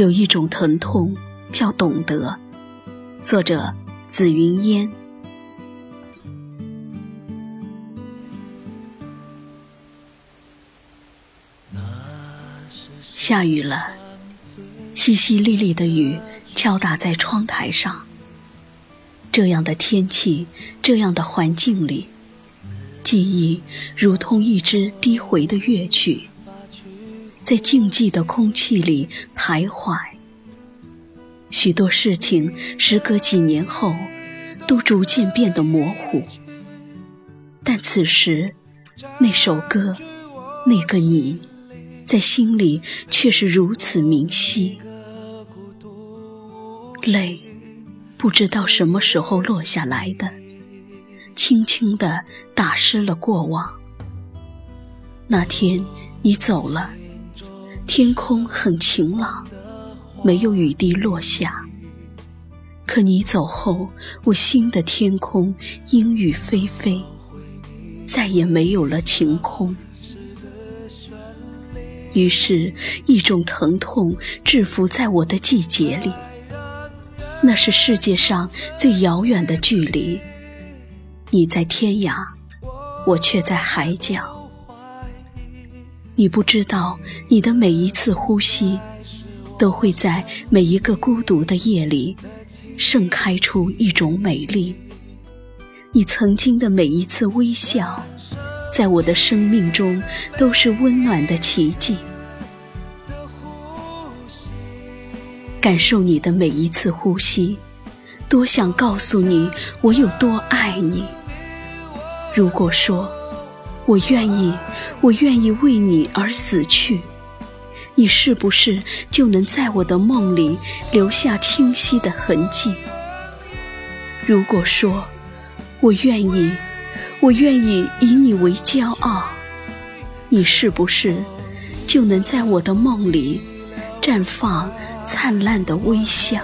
有一种疼痛叫懂得。作者：紫云烟。下雨了，淅淅沥沥的雨敲打在窗台上。这样的天气，这样的环境里，记忆如同一支低回的乐曲，在静寂的空气里徘徊。许多事情，时隔几年后，都逐渐变得模糊，但此时，那首歌，那个你，在心里却是如此明晰。泪。不知道什么时候落下来的，轻轻地打湿了过往。那天你走了，天空很晴朗，没有雨滴落下。可你走后，我心的天空阴雨霏霏，再也没有了晴空。于是，一种疼痛制服在我的季节里。那是世界上最遥远的距离，你在天涯，我却在海角。你不知道，你的每一次呼吸，都会在每一个孤独的夜里，盛开出一种美丽。你曾经的每一次微笑，在我的生命中都是温暖的奇迹。感受你的每一次呼吸，多想告诉你我有多爱你。如果说我愿意，我愿意为你而死去，你是不是就能在我的梦里留下清晰的痕迹？如果说我愿意，我愿意以你为骄傲，你是不是就能在我的梦里绽放？灿烂的微笑，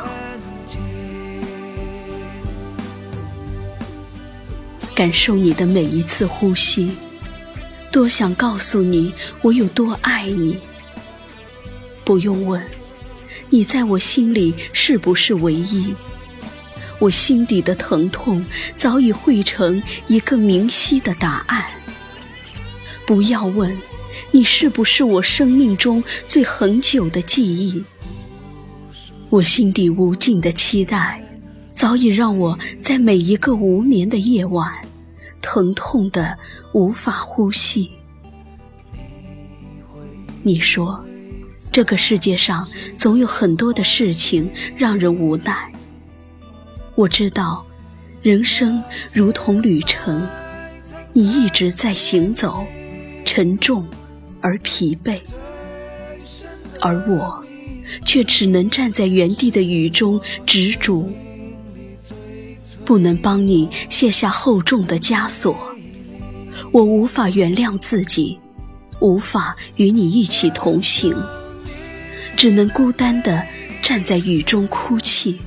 感受你的每一次呼吸，多想告诉你我有多爱你。不用问，你在我心里是不是唯一？我心底的疼痛早已汇成一个明晰的答案。不要问，你是不是我生命中最恒久的记忆？我心底无尽的期待，早已让我在每一个无眠的夜晚，疼痛的无法呼吸。你说，这个世界上总有很多的事情让人无奈。我知道，人生如同旅程，你一直在行走，沉重而疲惫，而我。却只能站在原地的雨中执着，不能帮你卸下厚重的枷锁。我无法原谅自己，无法与你一起同行，只能孤单地站在雨中哭泣。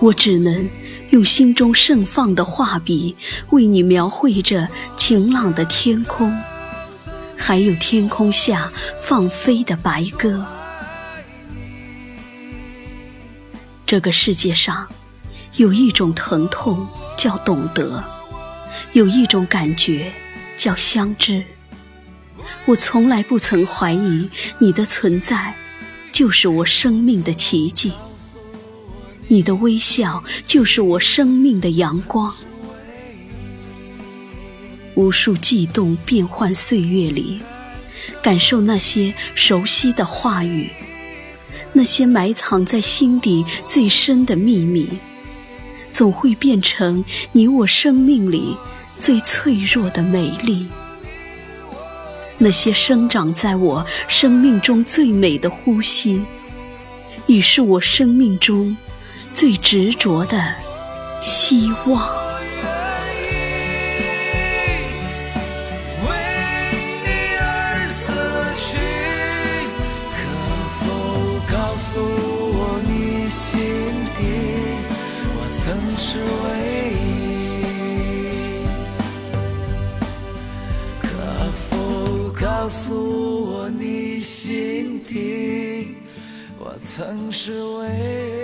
我只能用心中盛放的画笔，为你描绘着晴朗的天空，还有天空下放飞的白鸽。这个世界上，有一种疼痛叫懂得，有一种感觉叫相知。我从来不曾怀疑你的存在，就是我生命的奇迹。你的微笑就是我生命的阳光。无数悸动变幻岁月里，感受那些熟悉的话语。那些埋藏在心底最深的秘密，总会变成你我生命里最脆弱的美丽。那些生长在我生命中最美的呼吸，已是我生命中最执着的希望。是唯一，可否告诉我你心底，我曾是唯一。